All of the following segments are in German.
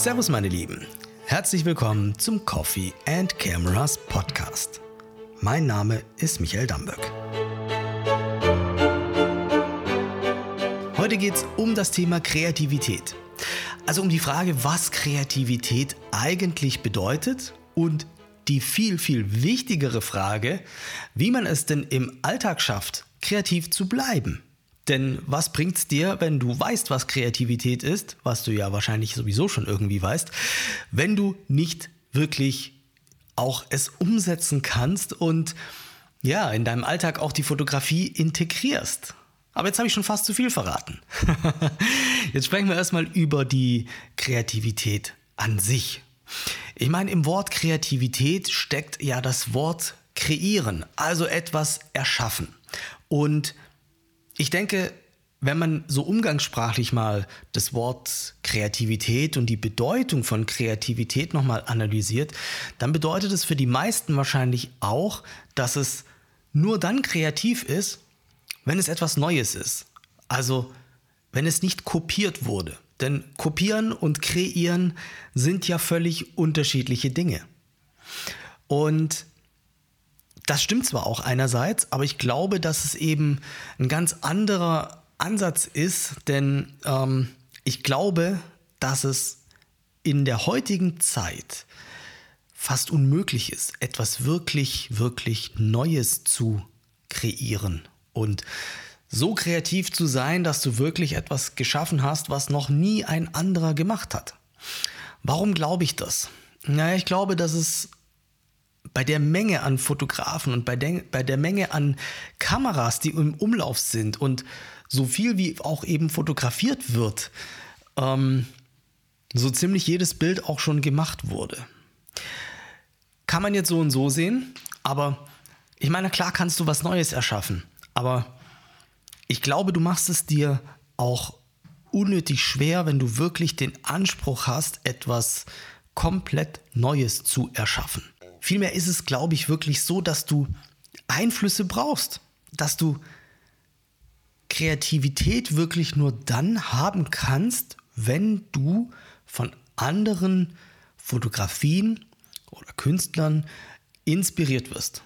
Servus meine Lieben, herzlich willkommen zum Coffee and Cameras Podcast. Mein Name ist Michael Damböck. Heute geht es um das Thema Kreativität. Also um die Frage, was Kreativität eigentlich bedeutet und die viel, viel wichtigere Frage, wie man es denn im Alltag schafft, kreativ zu bleiben. Denn was bringt es dir, wenn du weißt, was Kreativität ist, was du ja wahrscheinlich sowieso schon irgendwie weißt, wenn du nicht wirklich auch es umsetzen kannst und ja, in deinem Alltag auch die Fotografie integrierst. Aber jetzt habe ich schon fast zu viel verraten. jetzt sprechen wir erstmal über die Kreativität an sich. Ich meine, im Wort Kreativität steckt ja das Wort kreieren, also etwas erschaffen. Und ich denke, wenn man so umgangssprachlich mal das Wort Kreativität und die Bedeutung von Kreativität nochmal analysiert, dann bedeutet es für die meisten wahrscheinlich auch, dass es nur dann kreativ ist, wenn es etwas Neues ist. Also wenn es nicht kopiert wurde. Denn kopieren und kreieren sind ja völlig unterschiedliche Dinge. Und das stimmt zwar auch einerseits, aber ich glaube, dass es eben ein ganz anderer Ansatz ist, denn ähm, ich glaube, dass es in der heutigen Zeit fast unmöglich ist, etwas wirklich, wirklich Neues zu kreieren und so kreativ zu sein, dass du wirklich etwas geschaffen hast, was noch nie ein anderer gemacht hat. Warum glaube ich das? Naja, ich glaube, dass es bei der Menge an Fotografen und bei der, bei der Menge an Kameras, die im Umlauf sind und so viel wie auch eben fotografiert wird, ähm, so ziemlich jedes Bild auch schon gemacht wurde. Kann man jetzt so und so sehen, aber ich meine, klar kannst du was Neues erschaffen, aber ich glaube, du machst es dir auch unnötig schwer, wenn du wirklich den Anspruch hast, etwas komplett Neues zu erschaffen. Vielmehr ist es, glaube ich, wirklich so, dass du Einflüsse brauchst, dass du Kreativität wirklich nur dann haben kannst, wenn du von anderen Fotografien oder Künstlern inspiriert wirst.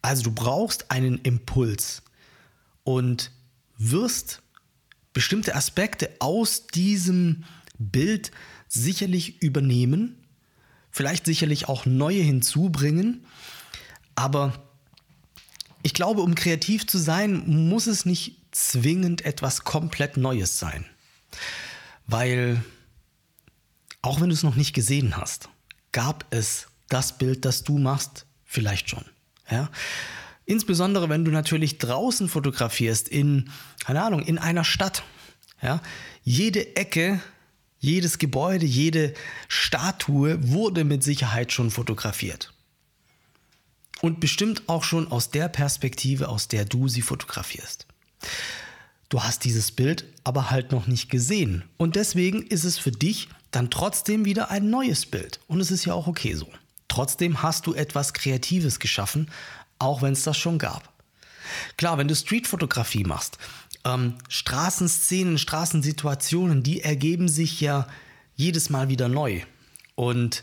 Also du brauchst einen Impuls und wirst bestimmte Aspekte aus diesem Bild sicherlich übernehmen vielleicht sicherlich auch neue hinzubringen. Aber ich glaube, um kreativ zu sein, muss es nicht zwingend etwas komplett Neues sein. Weil, auch wenn du es noch nicht gesehen hast, gab es das Bild, das du machst, vielleicht schon. Ja? Insbesondere, wenn du natürlich draußen fotografierst, in, keine Ahnung, in einer Stadt. Ja? Jede Ecke jedes Gebäude, jede Statue wurde mit Sicherheit schon fotografiert. Und bestimmt auch schon aus der Perspektive, aus der du sie fotografierst. Du hast dieses Bild aber halt noch nicht gesehen. Und deswegen ist es für dich dann trotzdem wieder ein neues Bild. Und es ist ja auch okay so. Trotzdem hast du etwas Kreatives geschaffen, auch wenn es das schon gab. Klar, wenn du Streetfotografie machst, ähm, Straßenszenen, Straßensituationen, die ergeben sich ja jedes Mal wieder neu. Und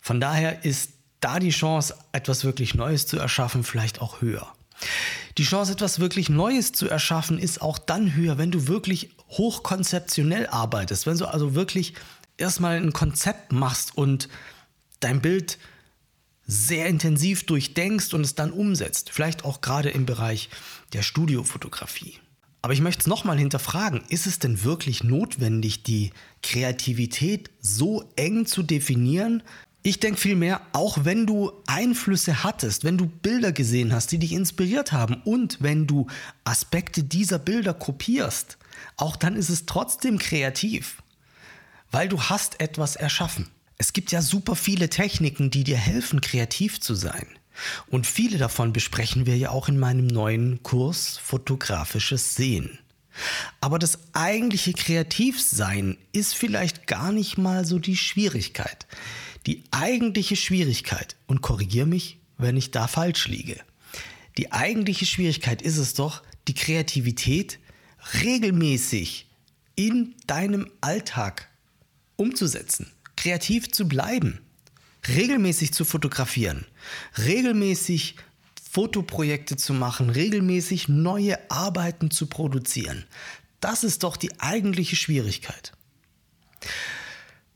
von daher ist da die Chance, etwas wirklich Neues zu erschaffen, vielleicht auch höher. Die Chance, etwas wirklich Neues zu erschaffen, ist auch dann höher, wenn du wirklich hochkonzeptionell arbeitest, wenn du also wirklich erstmal ein Konzept machst und dein Bild sehr intensiv durchdenkst und es dann umsetzt. Vielleicht auch gerade im Bereich der Studiofotografie. Aber ich möchte es nochmal hinterfragen, ist es denn wirklich notwendig, die Kreativität so eng zu definieren? Ich denke vielmehr, auch wenn du Einflüsse hattest, wenn du Bilder gesehen hast, die dich inspiriert haben und wenn du Aspekte dieser Bilder kopierst, auch dann ist es trotzdem kreativ, weil du hast etwas erschaffen. Es gibt ja super viele Techniken, die dir helfen, kreativ zu sein. Und viele davon besprechen wir ja auch in meinem neuen Kurs Fotografisches Sehen. Aber das eigentliche Kreativsein ist vielleicht gar nicht mal so die Schwierigkeit. Die eigentliche Schwierigkeit, und korrigier mich, wenn ich da falsch liege, die eigentliche Schwierigkeit ist es doch, die Kreativität regelmäßig in deinem Alltag umzusetzen, kreativ zu bleiben, regelmäßig zu fotografieren, regelmäßig Fotoprojekte zu machen, regelmäßig neue Arbeiten zu produzieren. Das ist doch die eigentliche Schwierigkeit.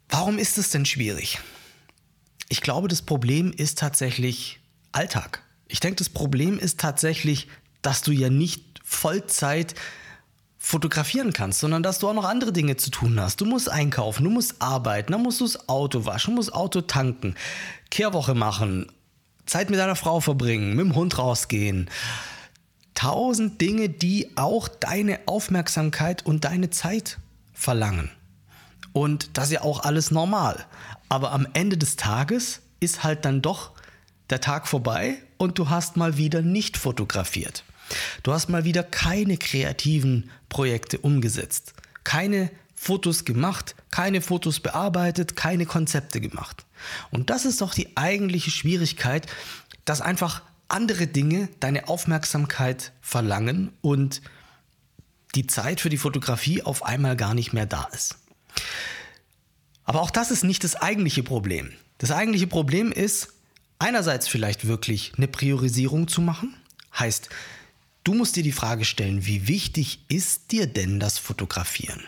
Warum ist es denn schwierig? Ich glaube, das Problem ist tatsächlich Alltag. Ich denke, das Problem ist tatsächlich, dass du ja nicht Vollzeit fotografieren kannst, sondern dass du auch noch andere Dinge zu tun hast. Du musst einkaufen, du musst arbeiten, dann musst du das Auto waschen, musst Auto tanken, Kehrwoche machen, Zeit mit deiner Frau verbringen, mit dem Hund rausgehen. Tausend Dinge, die auch deine Aufmerksamkeit und deine Zeit verlangen. Und das ist ja auch alles normal. Aber am Ende des Tages ist halt dann doch der Tag vorbei und du hast mal wieder nicht fotografiert. Du hast mal wieder keine kreativen Projekte umgesetzt, keine Fotos gemacht, keine Fotos bearbeitet, keine Konzepte gemacht. Und das ist doch die eigentliche Schwierigkeit, dass einfach andere Dinge deine Aufmerksamkeit verlangen und die Zeit für die Fotografie auf einmal gar nicht mehr da ist. Aber auch das ist nicht das eigentliche Problem. Das eigentliche Problem ist, einerseits vielleicht wirklich eine Priorisierung zu machen. Heißt, du musst dir die Frage stellen, wie wichtig ist dir denn das Fotografieren?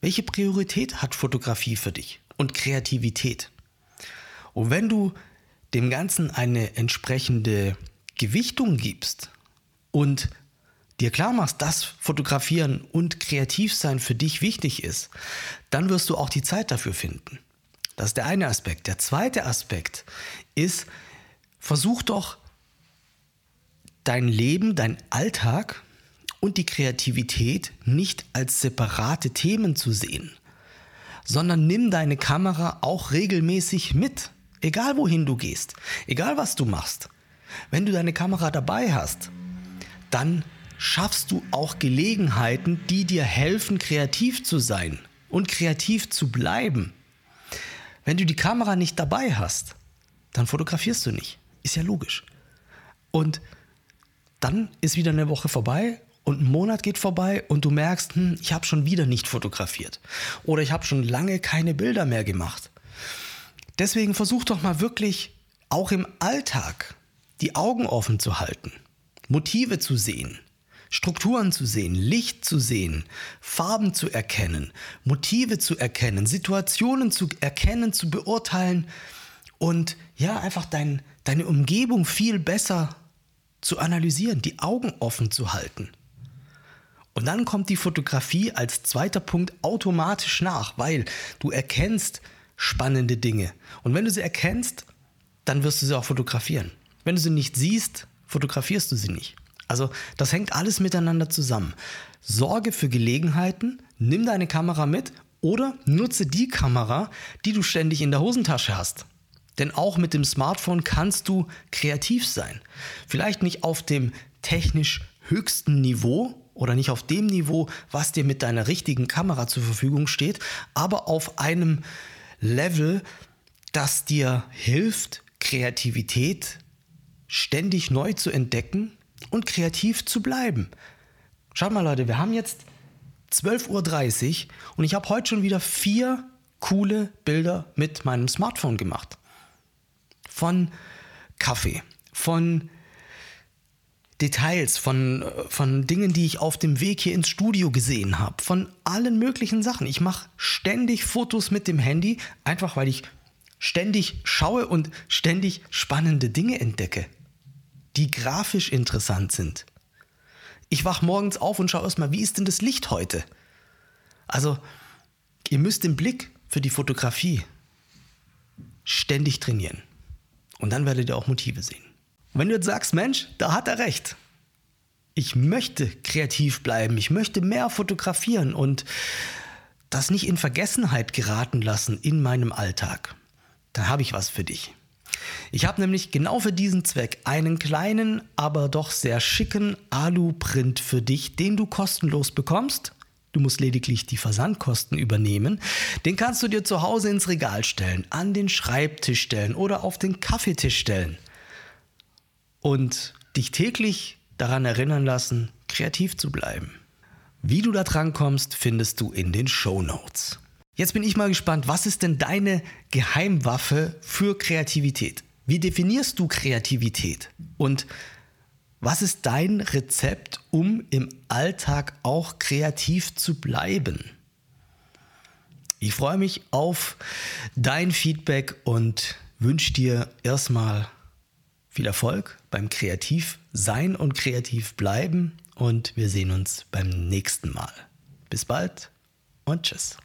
Welche Priorität hat Fotografie für dich und Kreativität? Und wenn du dem Ganzen eine entsprechende Gewichtung gibst und dir klar machst, dass Fotografieren und Kreativsein für dich wichtig ist, dann wirst du auch die Zeit dafür finden. Das ist der eine Aspekt. Der zweite Aspekt ist, versuch doch dein Leben, dein Alltag und die Kreativität nicht als separate Themen zu sehen, sondern nimm deine Kamera auch regelmäßig mit, egal wohin du gehst, egal was du machst. Wenn du deine Kamera dabei hast, dann schaffst du auch Gelegenheiten, die dir helfen, kreativ zu sein und kreativ zu bleiben. Wenn du die Kamera nicht dabei hast, dann fotografierst du nicht. Ist ja logisch. Und dann ist wieder eine Woche vorbei und ein Monat geht vorbei und du merkst, hm, ich habe schon wieder nicht fotografiert oder ich habe schon lange keine Bilder mehr gemacht. Deswegen versuch doch mal wirklich auch im Alltag die Augen offen zu halten, Motive zu sehen, Strukturen zu sehen, Licht zu sehen, Farben zu erkennen, Motive zu erkennen, Situationen zu erkennen, zu beurteilen und ja, einfach dein, deine Umgebung viel besser zu analysieren, die Augen offen zu halten. Und dann kommt die Fotografie als zweiter Punkt automatisch nach, weil du erkennst spannende Dinge. Und wenn du sie erkennst, dann wirst du sie auch fotografieren. Wenn du sie nicht siehst, fotografierst du sie nicht. Also das hängt alles miteinander zusammen. Sorge für Gelegenheiten, nimm deine Kamera mit oder nutze die Kamera, die du ständig in der Hosentasche hast. Denn auch mit dem Smartphone kannst du kreativ sein. Vielleicht nicht auf dem technisch höchsten Niveau, oder nicht auf dem Niveau, was dir mit deiner richtigen Kamera zur Verfügung steht, aber auf einem Level, das dir hilft, Kreativität ständig neu zu entdecken und kreativ zu bleiben. Schaut mal Leute, wir haben jetzt 12.30 Uhr und ich habe heute schon wieder vier coole Bilder mit meinem Smartphone gemacht. Von Kaffee, von Details, von, von Dingen, die ich auf dem Weg hier ins Studio gesehen habe, von allen möglichen Sachen. Ich mache ständig Fotos mit dem Handy, einfach weil ich ständig schaue und ständig spannende Dinge entdecke, die grafisch interessant sind. Ich wach morgens auf und schaue erstmal, wie ist denn das Licht heute? Also, ihr müsst den Blick für die Fotografie ständig trainieren. Und dann werdet ihr auch Motive sehen. Und wenn du jetzt sagst, Mensch, da hat er recht. Ich möchte kreativ bleiben, ich möchte mehr fotografieren und das nicht in Vergessenheit geraten lassen in meinem Alltag, dann habe ich was für dich. Ich habe nämlich genau für diesen Zweck einen kleinen, aber doch sehr schicken Alu-Print für dich, den du kostenlos bekommst. Du musst lediglich die Versandkosten übernehmen. Den kannst du dir zu Hause ins Regal stellen, an den Schreibtisch stellen oder auf den Kaffeetisch stellen und dich täglich daran erinnern lassen, kreativ zu bleiben. Wie du da dran kommst, findest du in den Show Notes. Jetzt bin ich mal gespannt, was ist denn deine Geheimwaffe für Kreativität? Wie definierst du Kreativität? Und was ist dein Rezept, um im Alltag auch kreativ zu bleiben? Ich freue mich auf dein Feedback und wünsche dir erstmal viel Erfolg beim Kreativ sein und kreativ bleiben und wir sehen uns beim nächsten Mal. Bis bald und tschüss.